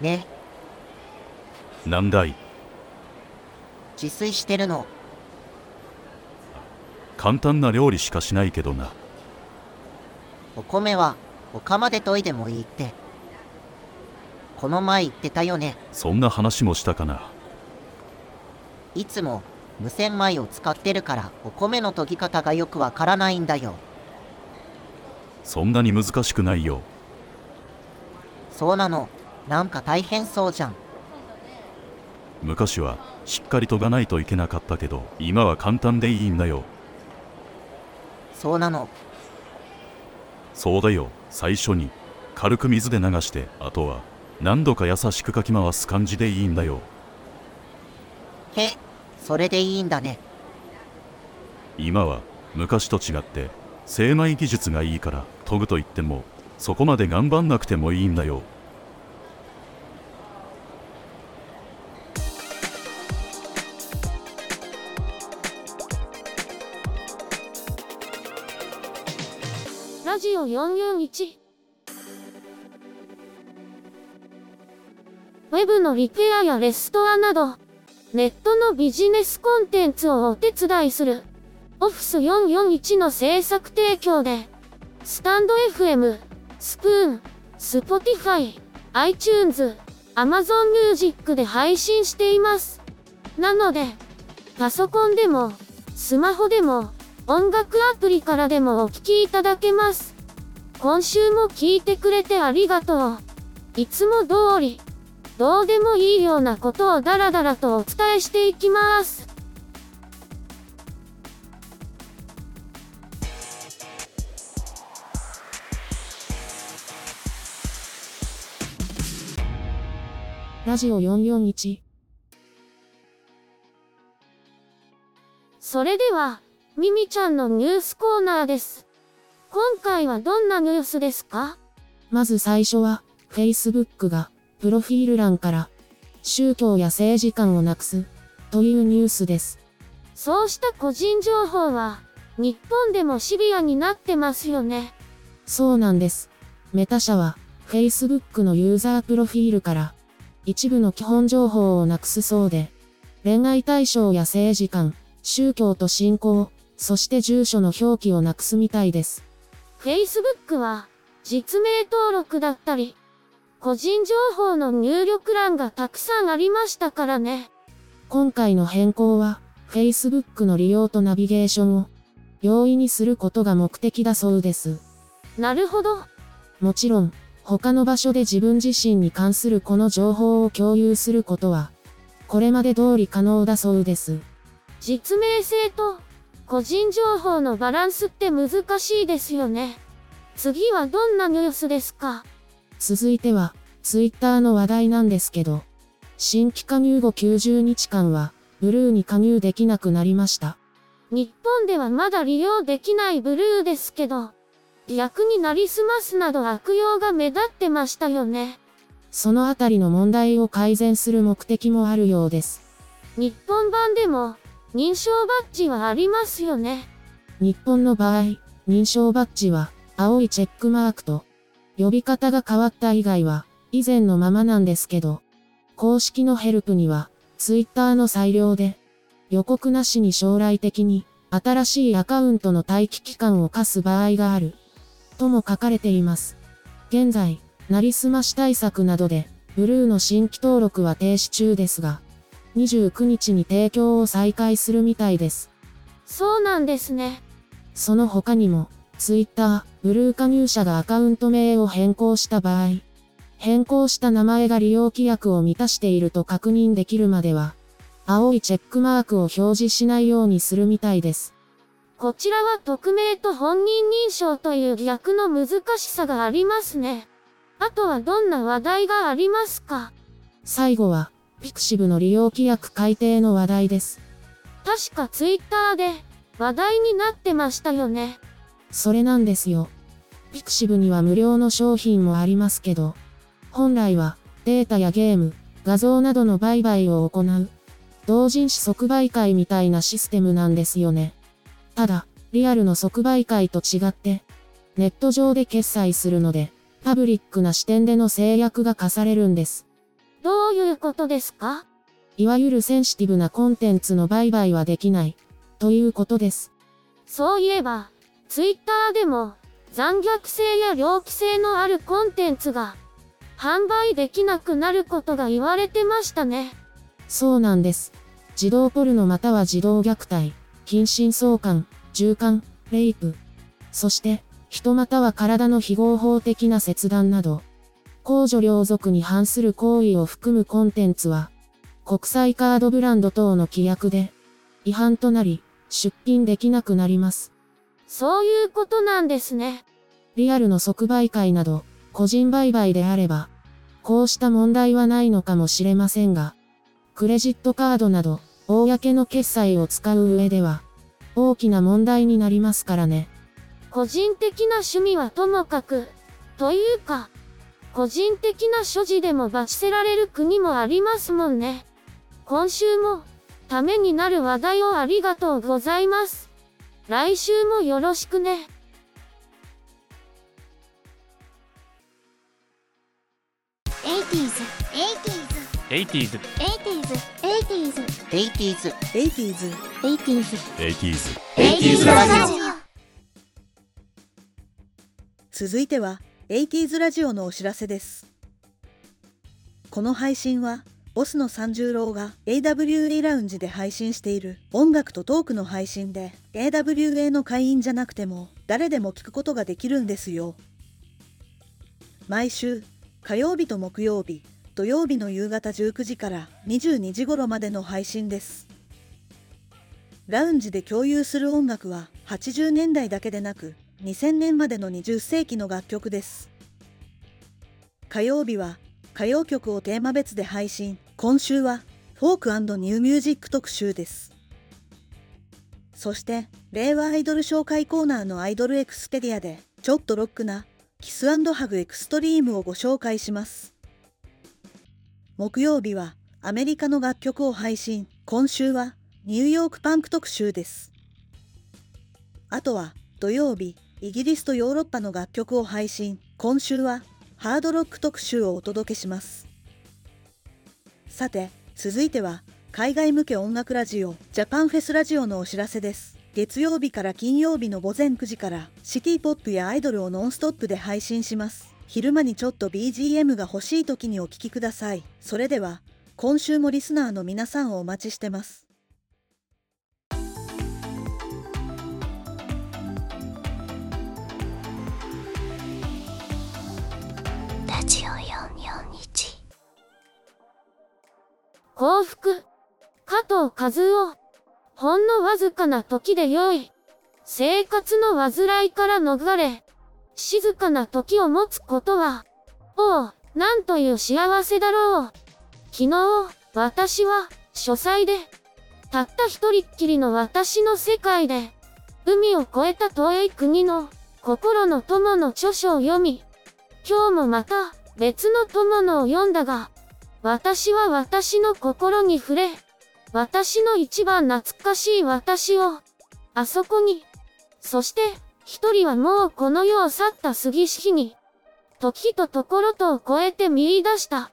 ね、なんだい自炊してるの。簡単な料理しかしないけどなお米は、お釜で研いでもいいって。この前言ってたよね。そんな話もしたかないつも、無洗米を使ってるから、お米の研ぎ方がよくわからないんだよ。そんなに難しくないよそうなの。なんか大変そうじゃん。昔はしっかり研がないといけなかったけど今は簡単でいいんだよそうなの。そうだよ最初に軽く水で流してあとは何度か優しくかき回す感じでいいんだよへ、それでいいんだね。今は昔と違って精米技術がいいから研ぐと言ってもそこまで頑張んなくてもいいんだよ。ラジオ441ウェブのリペアやレストアなど、ネットのビジネスコンテンツをお手伝いする、オフィス441の制作提供で、 stand.fm、Spoon、Spotify、iTunes、Amazon Music で配信しています。なので、パソコンでも、スマホでも、音楽アプリからでもお聴きいただけます。今週も聞いてくれてありがとう。いつも通り、どうでもいいようなことをダラダラとお伝えしていきます。ラジオ441それでは、ミミちゃんのニュースコーナーです。今回はどんなニュースですか？まず最初は、Facebook が、プロフィール欄から、宗教や政治観をなくす、というニュースです。そうした個人情報は、日本でもシビアになってますよね。そうなんです。メタ社は、Facebook のユーザープロフィールから、一部の基本情報をなくすそうで、恋愛対象や政治観、宗教と信仰、そして住所の表記をなくすみたいです。Facebook は、実名登録だったり、個人情報の入力欄がたくさんありましたからね。今回の変更は、Facebook の利用とナビゲーションを容易にすることが目的だそうです。なるほど。もちろん、他の場所で自分自身に関するこの情報を共有することは、これまで通り可能だそうです。実名性と個人情報のバランスって難しいですよね。次はどんなニュースですか？続いては、Twitter の話題なんですけど、新規加入後90日間は、ブルーに加入できなくなりました。日本ではまだ利用できないブルーですけど、逆になりすますなど悪用が目立ってましたよね。そのあたりの問題を改善する目的もあるようです。日本版でも認証バッジはありますよね。日本の場合、認証バッジは、青いチェックマークと、呼び方が変わった以外は、以前のままなんですけど、公式のヘルプには、Twitter の裁量で、予告なしに将来的に、新しいアカウントの待機期間を課す場合がある、とも書かれています。現在、なりすまし対策などで、ブルーの新規登録は停止中ですが、29日に提供を再開するみたいです。そうなんですね。その他にも、Twitter、ブルー加入者がアカウント名を変更した場合、変更した名前が利用規約を満たしていると確認できるまでは、青いチェックマークを表示しないようにするみたいです。こちらは匿名と本人認証という逆の難しさがありますね。あとはどんな話題がありますか？最後は、Pixiv の利用規約改定の話題です。確か Twitter で話題になってましたよね。それなんですよ。Pixiv には無料の商品もありますけど、本来はデータやゲーム、画像などの売買を行う、同人誌即売会みたいなシステムなんですよね。ただ、リアルの即売会と違って、ネット上で決済するので、パブリックな視点での制約が課されるんです。どういうことですか？いわゆるセンシティブなコンテンツの売買はできない、ということです。そういえば、ツイッターでも、残虐性や猟奇性のあるコンテンツが、販売できなくなることが言われてましたね。そうなんです。児童ポルノまたは児童虐待、近親相関、従姦、レイプ。そして、人または体の非合法的な切断など、公序良俗に反する行為を含むコンテンツは、国際カードブランド等の規約で、違反となり、出品できなくなります。そういうことなんですね。リアルの即売会など、個人売買であれば、こうした問題はないのかもしれませんが、クレジットカードなど、公の決済を使う上では、大きな問題になりますからね。個人的な趣味はともかく、というか、個人的な所持でも罰せられる国もありますもんね。今週も、ためになる話題をありがとうございます。来週もよろしくね。80s, 80s, 80s 80s, 80s, 80s 80s, 80s 80s ラジ続いては 80s ラジオのお知らせです。この配信はボスの三十郎が AWA ラウンジで配信している音楽とトークの配信で AWA の会員じゃなくても誰でも聞くことができるんですよ。毎週火曜日と木曜日土曜日の夕方19時から22時頃までの配信です。ラウンジで共有する音楽は80年代だけでなく2000年までの20世紀の楽曲です。火曜日は歌謡曲をテーマ別で配信。今週はフォークニューミュージック特集です。そして令和アイドル紹介コーナーのアイドルエクスペディアでちょっとロックなキスハグエクストリームをご紹介します。木曜日はアメリカの楽曲を配信。今週はニューヨークパンク特集です。あとは土曜日イギリスとヨーロッパの楽曲を配信。今週はハードロック特集をお届けします。さて続いては海外向け音楽ラジオジャパンフェスラジオのお知らせです。月曜日から金曜日の午前9時からシティポップやアイドルをノンストップで配信します。昼間にちょっと BGM が欲しい時にお聴きくださいそれでは今週もリスナーの皆さんをお待ちしてますラジオ441幸福。加藤和夫。ほんのわずかな時で良い。生活の煩いから逃れ、静かな時を持つことは、おう、なんという幸せだろう。昨日、私は、書斎で、たった一人っきりの私の世界で、海を越えた遠い国の、心の友の著書を読み、今日もまた、別の友のを読んだが、私は私の心に触れ、私の一番懐かしい私を、あそこに、そして、一人はもうこの世を去った杉式に、時とところとを超えて見出した。あ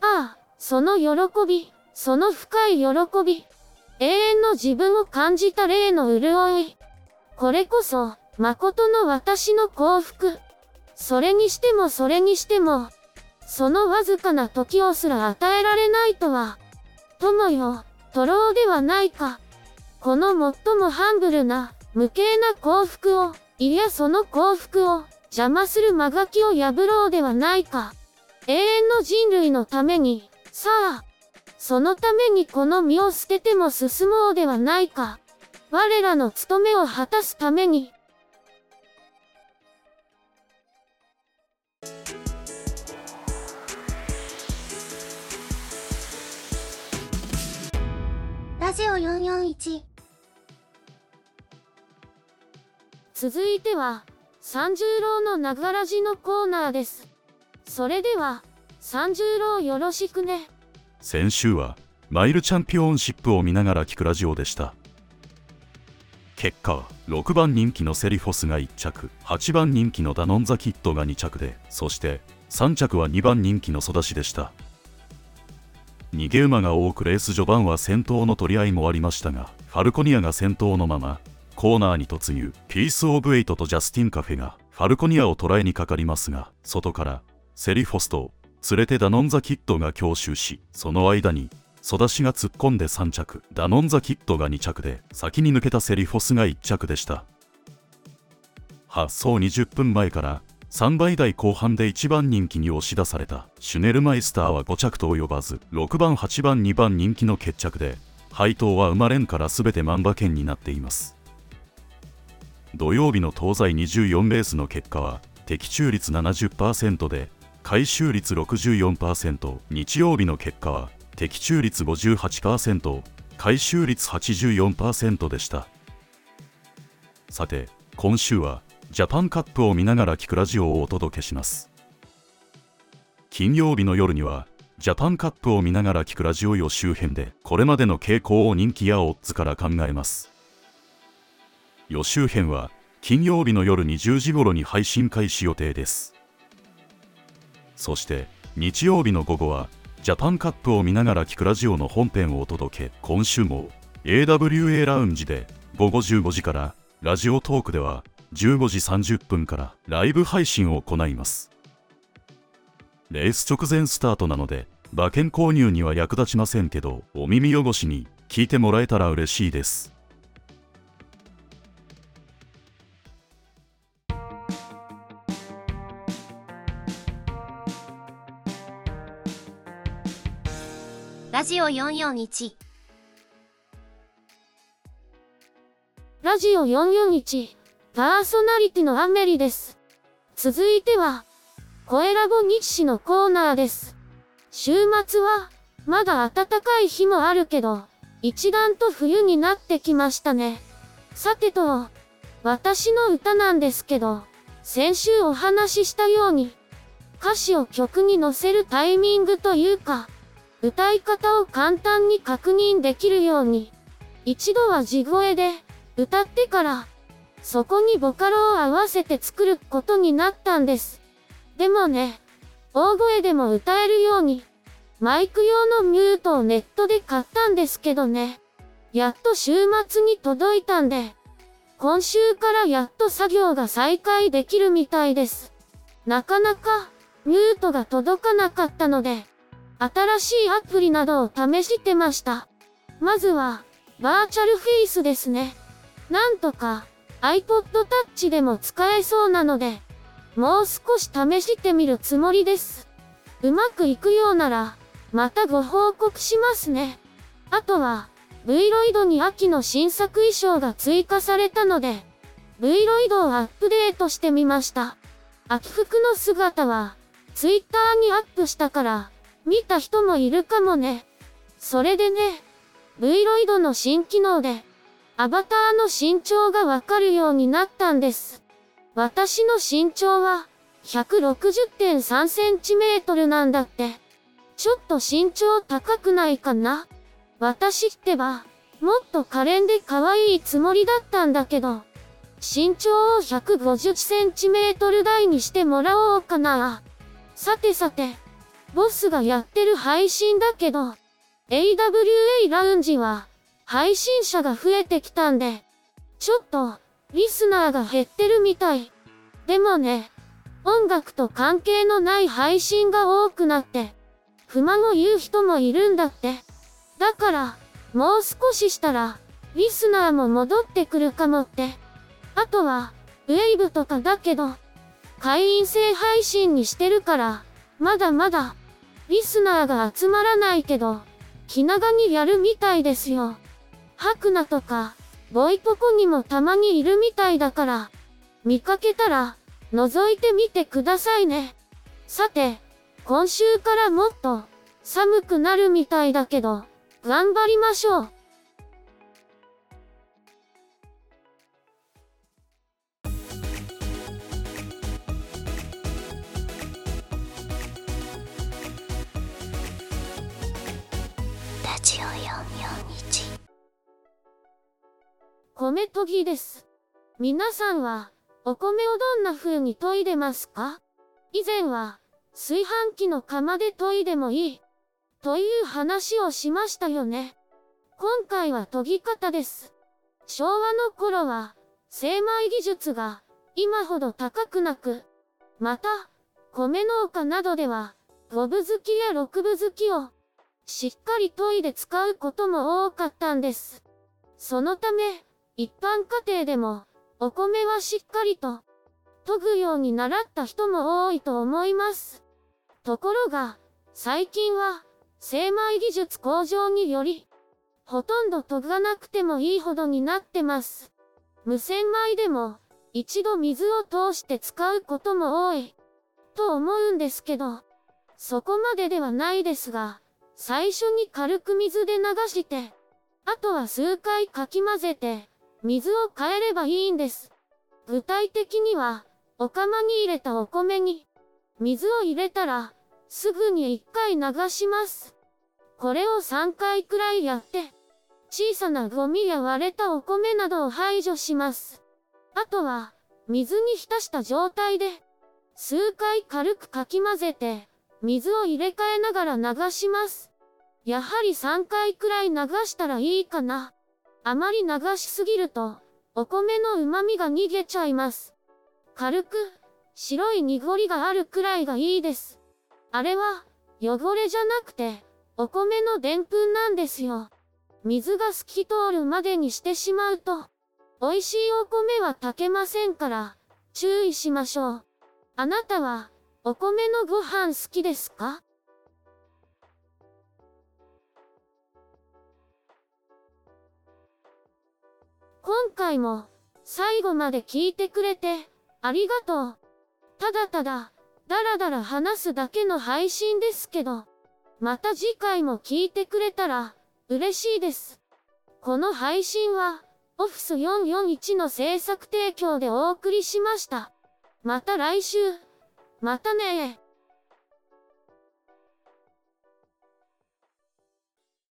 あ、その喜び、その深い喜び、永遠の自分を感じた霊の潤い。これこそ、誠の私の幸福。それにしてもそれにしても、そのわずかな時をすら与えられないとは、友よ、徒労ではないか。この最もハンブルな、無形な幸福を、いやその幸福を、邪魔する間書きを破ろうではないか。永遠の人類のために、さあ、そのためにこの身を捨てても進もうではないか。我らの務めを果たすために、ラジオ441続いては、三十郎のながらじのコーナーです。それでは、三十郎よろしくね。先週はマイルチャンピオンシップを見ながら聞くラジオでした結果は6番人気のセリフォスが1着8番人気のダノンザキットが2着でそして3着は2番人気のソダシでした逃げ馬が多くレース序盤は先頭の取り合いもありましたがファルコニアが先頭のままコーナーに突入ピース・オブ・エイトとジャスティン・カフェがファルコニアを捉えにかかりますが外からセリフォスと連れてダノンザキッドが強襲しその間にソダシが突っ込んで3着ダノンザキッドが2着で先に抜けたセリフォスが1着でした。発走20分前から3倍台後半で1番人気に押し出されたシュネルマイスターは5着と及ばず6番8番2番人気の決着で配当は生まれんから全て万馬券になっています。土曜日の東西24レースの結果は的中率70%で回収率64%日曜日の結果は的中率58%回収率84%でした。さて今週はジャパンカップを見ながら聞くラジオをお届けします。金曜日の夜にはジャパンカップを見ながら聞くラジオ予習編でこれまでの傾向を人気やオッズから考えます。予習編は金曜日の夜20時頃に配信開始予定です。そして日曜日の午後はジャパンカップを見ながら聞くラジオの本編をお届け今週も AWA ラウンジで午後15時からラジオトークでは15時30分からライブ配信を行います。レース直前スタートなので馬券購入には役立ちませんけどお耳汚しに聞いてもらえたら嬉しいです。ジオ441ラジオ441パーソナリティのアメリです。続いては、声ラボ日誌のコーナーです。週末は、まだ暖かい日もあるけど、一段と冬になってきましたね。さてと、私の歌なんですけど、先週お話ししたように、歌詞を曲に乗せるタイミングというか、歌い方を簡単に確認できるように、一度は地声で歌ってから、そこにボカロを合わせて作ることになったんです。でもね、大声でも歌えるように、マイク用のミュートをネットで買ったんですけどね。やっと週末に届いたんで、今週からやっと作業が再開できるみたいです。なかなか、ミュートが届かなかったので、新しいアプリなどを試してました。まずは、バーチャルフェイスですね。なんとか、iPod Touch でも使えそうなので、もう少し試してみるつもりです。うまくいくようなら、またご報告しますね。あとは、V ロイドに秋の新作衣装が追加されたので、V ロイドをアップデートしてみました。秋服の姿は、Twitter にアップしたから、見た人もいるかもね。それでね、V ロイドの新機能で、アバターの身長がわかるようになったんです。私の身長は、160.3センチメートルなんだって。ちょっと身長高くないかな私ってば、もっと可憐で可愛いつもりだったんだけど、身長を150センチメートル台にしてもらおうかな。さてさて、ボスがやってる配信だけど、AWA ラウンジは、配信者が増えてきたんで、ちょっと、リスナーが減ってるみたい。でもね、音楽と関係のない配信が多くなって、不満を言う人もいるんだって。だから、もう少ししたら、リスナーも戻ってくるかもって。あとは、ウェイブとかだけど、会員制配信にしてるから、まだまだ、リスナーが集まらないけど、気長にやるみたいですよ。ハクナとか、ボイポコにもたまにいるみたいだから、見かけたら、覗いてみてくださいね。さて、今週からもっと、寒くなるみたいだけど、頑張りましょう。米研ぎです。皆さんは、お米をどんな風に研いでますか？以前は、炊飯器の釜で研いでもいい、という話をしましたよね。今回は研ぎ方です。昭和の頃は、精米技術が今ほど高くなく、また、米農家などでは、五分づきや六分づきを、しっかり研いで使うことも多かったんです。そのため、一般家庭でも、お米はしっかりと、研ぐように習った人も多いと思います。ところが、最近は、精米技術向上により、ほとんど研がなくてもいいほどになってます。無洗米でも、一度水を通して使うことも多い、と思うんですけど、そこまでではないですが、最初に軽く水で流して、あとは数回かき混ぜて、水を変えればいいんです。具体的には、お釜に入れたお米に、水を入れたら、すぐに1回流します。これを3回くらいやって、小さなゴミや割れたお米などを排除します。あとは、水に浸した状態で、数回軽くかき混ぜて、水を入れ替えながら流します。やはり3回くらい流したらいいかな。あまり流しすぎると、お米の旨味が逃げちゃいます。軽く、白い濁りがあるくらいがいいです。あれは、汚れじゃなくて、お米のでんぷんなんですよ。水が透き通るまでにしてしまうと、美味しいお米は炊けませんから、注意しましょう。あなたは、お米のご飯好きですか？今回も、最後まで聞いてくれて、ありがとう。ただただ、だらだら話すだけの配信ですけど、また次回も聞いてくれたら、嬉しいです。この配信は、オフィス441の制作提供でお送りしました。また来週。またね